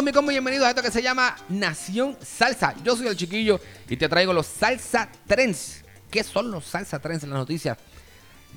Saludos mi combo y bienvenidos a esto que se llama Nación Salsa. Yo soy el chiquillo y te traigo los Salsa Trends. ¿Qué son los Salsa Trends en las noticias?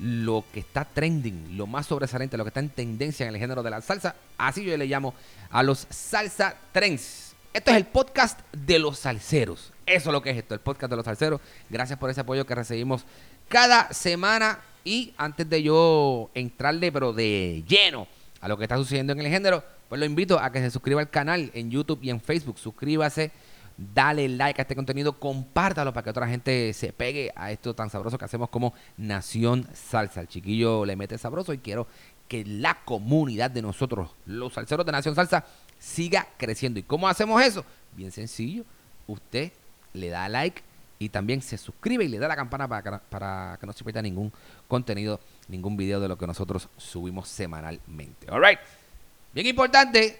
Lo que está trending, lo más sobresaliente, lo que está en tendencia en el género de la salsa. Así yo le llamo a los Salsa Trends. Esto es el podcast de los salseros. Eso es lo que es esto, el podcast de los salseros. Gracias por ese apoyo que recibimos cada semana. Y antes de yo entrarle, pero de lleno, a lo que está sucediendo en el género, pues lo invito a que se suscriba al canal en YouTube y en Facebook. Suscríbase, dale like a este contenido, compártalo para que otra gente se pegue a esto tan sabroso que hacemos como Nación Salsa. El chiquillo le mete sabroso y quiero que la comunidad de nosotros, los salseros de Nación Salsa, siga creciendo. ¿Y cómo hacemos eso? Bien sencillo. Usted le da like y también se suscribe y le da la campana para que, no se pierda ningún contenido, ningún video de lo que nosotros subimos semanalmente. All right. Bien importante,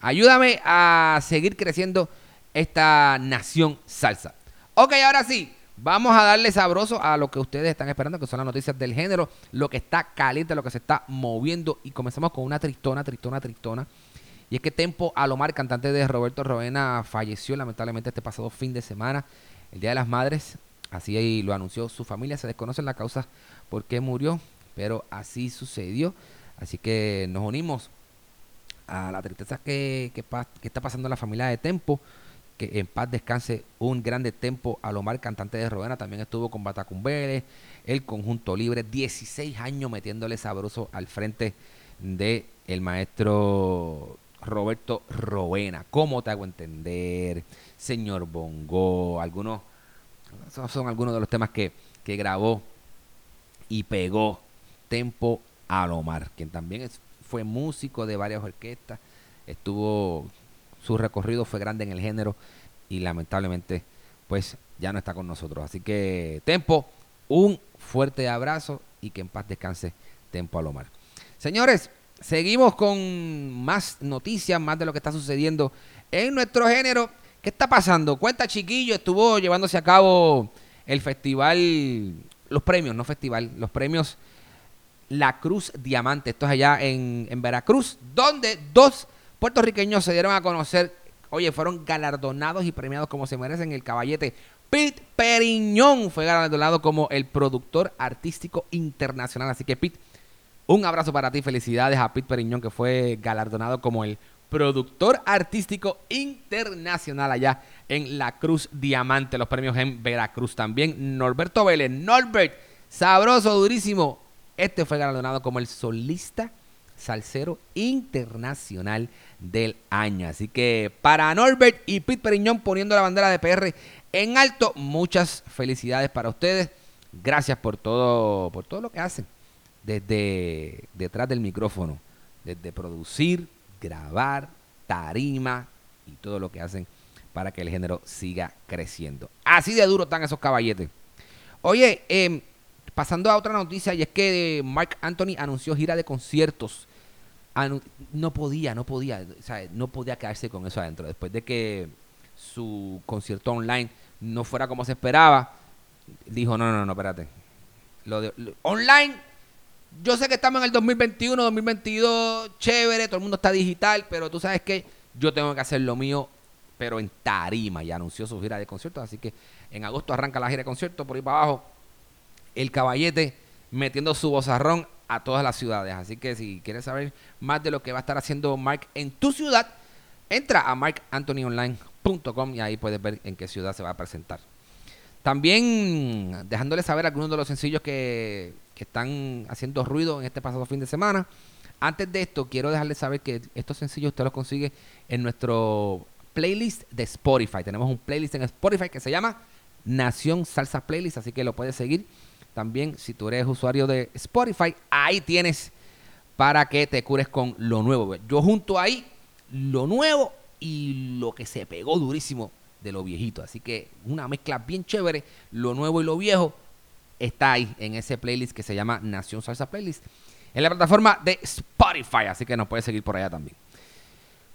ayúdame a seguir creciendo esta nación salsa. Ok, ahora sí, vamos a darle sabroso a lo que ustedes están esperando, que son las noticias del género, lo que está caliente, lo que se está moviendo. Y comenzamos con una tristona, tristona, tristona. Y es que Tempo Alomar, cantante de Roberto Rovena, falleció lamentablemente este pasado fin de semana, el Día de las Madres. Así lo anunció su familia. Se desconocen la causa por qué murió, pero así sucedió. Así que nos unimos a la tristeza que, que, está pasando en la familia de Tempo. Que en paz descanse un grande Tempo Alomar, cantante de Rovena. También estuvo con Batacumbere, el conjunto libre. 16 años metiéndole sabroso al frente de el maestro Roberto Rovena. ¿Cómo te hago entender? Señor Bongo, algunos, esos son algunos de los temas que, que grabó y pegó Tempo Alomar, quien también es, fue músico de varias orquestas, estuvo, su recorrido fue grande en el género y lamentablemente pues ya no está con nosotros. Así que Tempo, un fuerte abrazo y que en paz descanse Tempo Alomar. Señores, seguimos con más noticias, más de lo que está sucediendo en nuestro género. ¿Qué está pasando? Cuenta Chiquillo, estuvo llevándose a cabo el festival, los premios, no festival, los premios La Cruz Diamante. Esto es allá en, en Veracruz, donde dos puertorriqueños se dieron a conocer, oye, fueron galardonados y premiados como se merecen el caballete. Pete Periñón fue galardonado como el productor artístico internacional. Así que Pete, un abrazo para ti, felicidades a Pete Periñón que fue galardonado como el productor artístico internacional allá en La Cruz Diamante, los premios en Veracruz también. Norberto Vélez, Norbert, sabroso, durísimo. Este fue galardonado como el solista salsero internacional del año. Así que para Norbert y Pete Periñón poniendo la bandera de PR en alto, muchas felicidades para ustedes. Gracias por todo, por todo lo que hacen desde detrás del micrófono, desde producir, grabar, tarima y todo lo que hacen para que el género siga creciendo. Así de duro están esos caballetes. Oye, eh, pasando a otra noticia, y es que Mark Anthony anunció gira de conciertos. No podía, no podía, no podía quedarse con eso adentro. Después de que su concierto online no fuera como se esperaba, dijo, no, no, no, espérate. Lo de, online yo sé que estamos en el 2021, 2022, chévere, todo el mundo está digital, pero tú sabes que yo tengo que hacer lo mío, pero en tarima. Ya anunció su gira de conciertos, así que en agosto arranca la gira de conciertos por ahí para abajo. El caballete metiendo su bozarrón a todas las ciudades. Así que si quieres saber más de lo que va a estar haciendo Mark en tu ciudad, entra a markanthonyonline.com y ahí puedes ver en qué ciudad se va a presentar. También dejándole saber algunos de los sencillos que, que están haciendo ruido en este pasado fin de semana. Antes de esto, quiero dejarles saber que estos sencillos usted los consigue en nuestro playlist de Spotify. Tenemos un playlist en Spotify que se llama Nación Salsa Playlist, así que lo puedes seguir. También, si tú eres usuario de Spotify, ahí tienes para que te cures con lo nuevo. Yo junto ahí lo nuevo y lo que se pegó durísimo de lo viejito. Así que una mezcla bien chévere, lo nuevo y lo viejo está ahí en ese playlist que se llama Nación Salsa Playlist en la plataforma de Spotify, así que nos puedes seguir por allá también.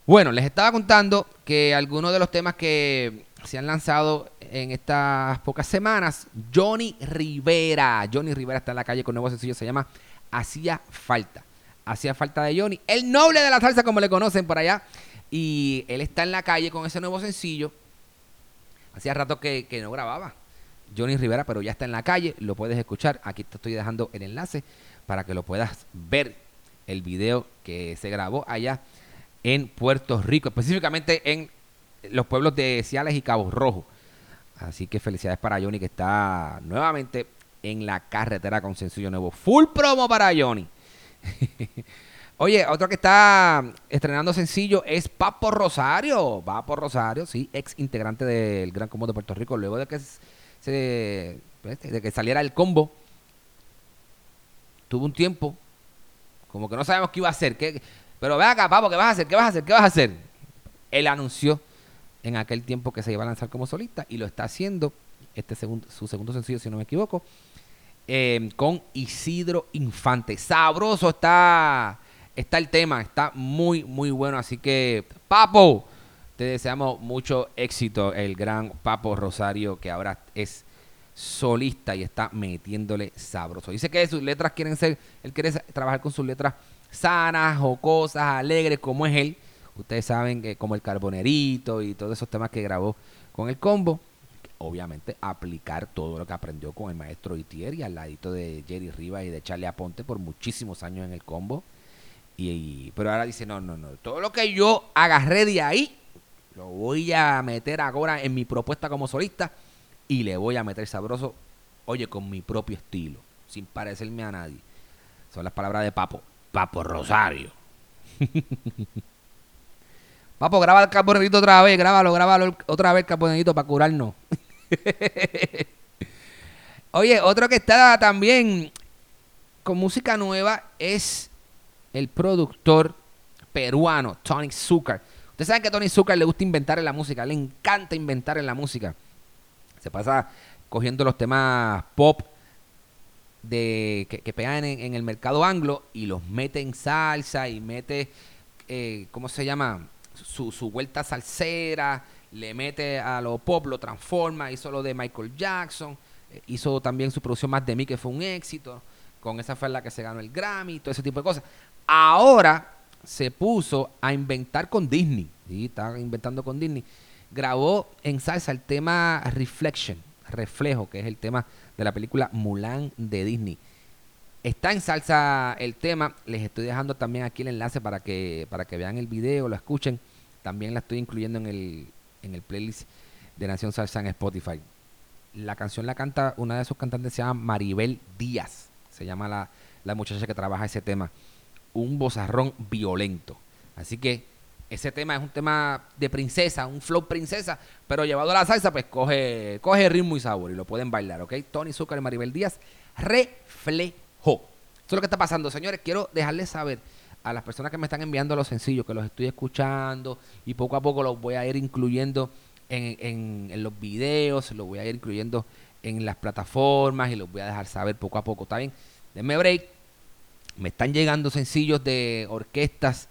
Bueno, les estaba contando que algunos de los temas que se han lanzado en estas pocas semanas, Johnny Rivera, Johnny Rivera está en la calle con nuevo sencillo, se llama Hacía Falta. Hacía falta de Johnny, el noble de la salsa como le conocen por allá. Y él está en la calle con ese nuevo sencillo. Hacía rato que, que no grababa Johnny Rivera, pero ya está en la calle, lo puedes escuchar. Aquí te estoy dejando el enlace para que lo puedas ver el video que se grabó allá en Puerto Rico, específicamente en los pueblos de Ciales y Cabo Rojo. Así que felicidades para Johnny que está nuevamente en la carretera con sencillo nuevo. Full promo para Johnny. Oye, otro que está estrenando sencillo es Papo Rosario. Papo Rosario, sí, ex integrante del Gran Combo de Puerto Rico. Luego de que se, pues, de que saliera el combo tuvo un tiempo como que no sabemos qué iba a hacer. pero ve acá, papo, ¿qué vas a hacer? ¿Qué vas a hacer? ¿Qué vas a hacer? Él anunció en aquel tiempo que se iba a lanzar como solista y lo está haciendo, este segundo, su segundo sencillo, si no me equivoco, eh, con Isidro Infante. Sabroso está, está el tema, está muy, muy bueno. Así que, Papo, te deseamos mucho éxito, el gran Papo Rosario, que ahora es solista y está metiéndole sabroso. Dice que sus letras quieren ser, él quiere trabajar con sus letras sanas o cosas alegres como es él. Ustedes saben que como el carbonerito y todos esos temas que grabó con el combo. Obviamente aplicar todo lo que aprendió con el maestro Itier y al ladito de Jerry Rivas y de Charlie Aponte por muchísimos años en el combo. Y, pero ahora dice, no, no, no. Todo lo que yo agarré de ahí, lo voy a meter ahora en mi propuesta como solista y le voy a meter sabroso, oye, con mi propio estilo, sin parecerme a nadie. Son las palabras de Papo. Papo Rosario. Papo, graba el carbonerito otra vez, grábalo, grábalo otra vez carbonerito para curarnos. Oye, otro que está también con música nueva es el productor peruano Tony Zucker. Ustedes saben que a Tony Zucker le gusta inventar en la música, le encanta inventar en la música. Se pasa cogiendo los temas pop de que, pegan en, el mercado anglo y los mete en salsa y mete, eh, ¿cómo se llama? Su, vuelta salsera, le mete a lo pop, lo transforma, hizo lo de Michael Jackson, eh, hizo también su producción más de mí, que fue un éxito, con esa fue la que se ganó el Grammy, todo ese tipo de cosas. Ahora se puso a inventar con Disney, ¿sí? está inventando con Disney grabó en salsa el tema Reflection, Reflejo, que es el tema de la película Mulan de Disney. Está en salsa el tema, les estoy dejando también aquí el enlace para que, para que vean el video, lo escuchen. También la estoy incluyendo en el, en el playlist de Nación Salsa en Spotify. La canción la canta una de sus cantantes, se llama Maribel Díaz. Se llama la, la muchacha que trabaja ese tema. Un bozarrón violento. Así que ese tema es un tema de princesa, un flow princesa, pero llevado a la salsa, pues coge, coge ritmo y sabor y lo pueden bailar, ¿ok? Tony Zucker y Maribel Díaz, reflejo. Eso es lo que está pasando, señores. Quiero dejarles saber a las personas que me están enviando los sencillos, que los estoy escuchando y poco a poco los voy a ir incluyendo en, en los videos, los voy a ir incluyendo en las plataformas y los voy a dejar saber poco a poco. ¿Está bien? Denme break. Me están llegando sencillos de orquestas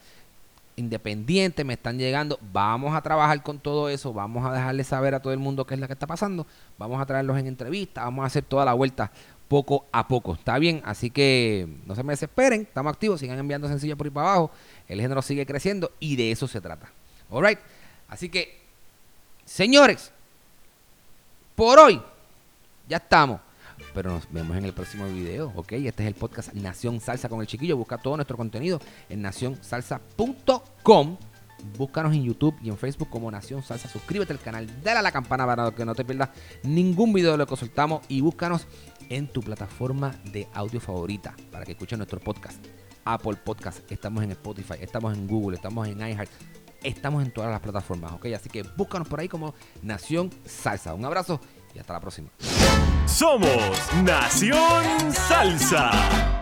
independientes me están llegando. Vamos a trabajar con todo eso. Vamos a dejarle saber a todo el mundo qué es lo que está pasando. Vamos a traerlos en entrevista. Vamos a hacer toda la vuelta poco a poco. ¿Está bien? Así que no se me desesperen. Estamos activos. Sigan enviando sencillos por ahí para abajo. El género sigue creciendo y de eso se trata. Alright. Así que, señores, por hoy ya estamos. pero nos vemos en el próximo video, ¿ok? Este es el podcast Nación Salsa con el Chiquillo. Busca todo nuestro contenido en nacionsalsa.com. Búscanos en YouTube y en Facebook como Nación Salsa. Suscríbete al canal, dale a la campana para que no te pierdas ningún video de lo que soltamos y búscanos en tu plataforma de audio favorita para que escuches nuestro podcast. Apple Podcast, estamos en Spotify, estamos en Google, estamos en iHeart, estamos en todas las plataformas, ¿ok? Así que búscanos por ahí como Nación Salsa. Un abrazo y hasta la próxima. Somos Nación Salsa.